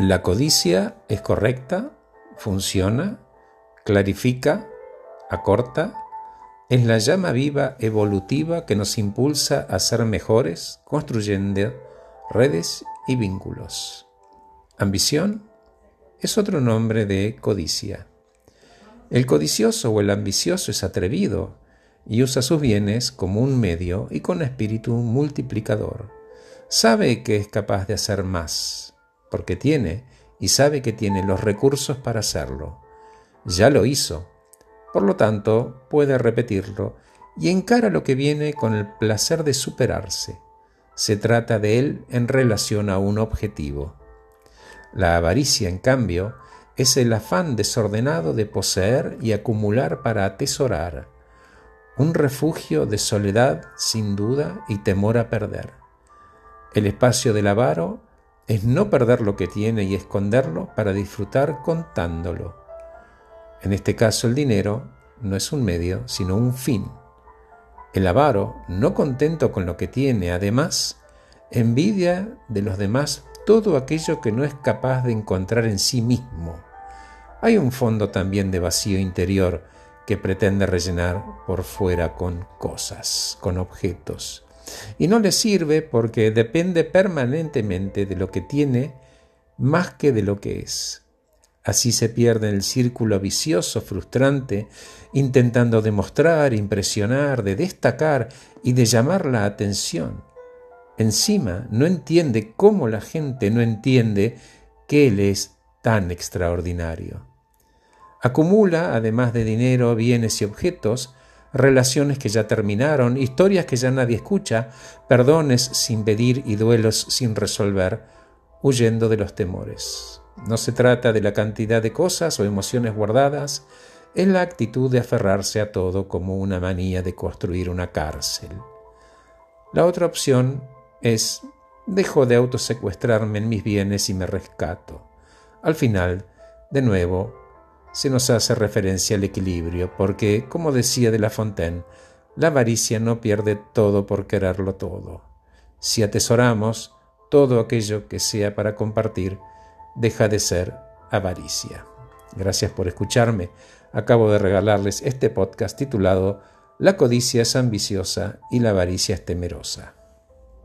La codicia es correcta, funciona, clarifica, acorta, es la llama viva evolutiva que nos impulsa a ser mejores, construyendo redes y vínculos. Ambición es otro nombre de codicia. El codicioso o el ambicioso es atrevido y usa sus bienes como un medio y con espíritu multiplicador. Sabe que es capaz de hacer más, porque tiene y sabe que tiene los recursos para hacerlo. Ya lo hizo, por lo tanto puede repetirlo y encara lo que viene con el placer de superarse. Se trata de él en relación a un objetivo. La avaricia, en cambio, es el afán desordenado de poseer y acumular para atesorar, un refugio de soledad sin duda y temor a perder. El espacio del avaro es no perder lo que tiene y esconderlo para disfrutar contándolo. En este caso el dinero no es un medio, sino un fin. El avaro, no contento con lo que tiene, además, envidia de los demás todo aquello que no es capaz de encontrar en sí mismo. Hay un fondo también de vacío interior que pretende rellenar por fuera con cosas, con objetos. Y no le sirve porque depende permanentemente de lo que tiene más que de lo que es. Así se pierde el círculo vicioso, frustrante, intentando demostrar, impresionar, de destacar y de llamar la atención. Encima, no entiende cómo la gente no entiende que Él es tan extraordinario. Acumula, además de dinero, bienes y objetos, relaciones que ya terminaron, historias que ya nadie escucha, perdones sin pedir y duelos sin resolver, huyendo de los temores. No se trata de la cantidad de cosas o emociones guardadas, es la actitud de aferrarse a todo como una manía de construir una cárcel. La otra opción es dejo de autosecuestrarme en mis bienes y me rescato. Al final, de nuevo, se nos hace referencia al equilibrio, porque, como decía de La Fontaine, la avaricia no pierde todo por quererlo todo. Si atesoramos todo aquello que sea para compartir, deja de ser avaricia. Gracias por escucharme. Acabo de regalarles este podcast titulado La codicia es ambiciosa y la avaricia es temerosa.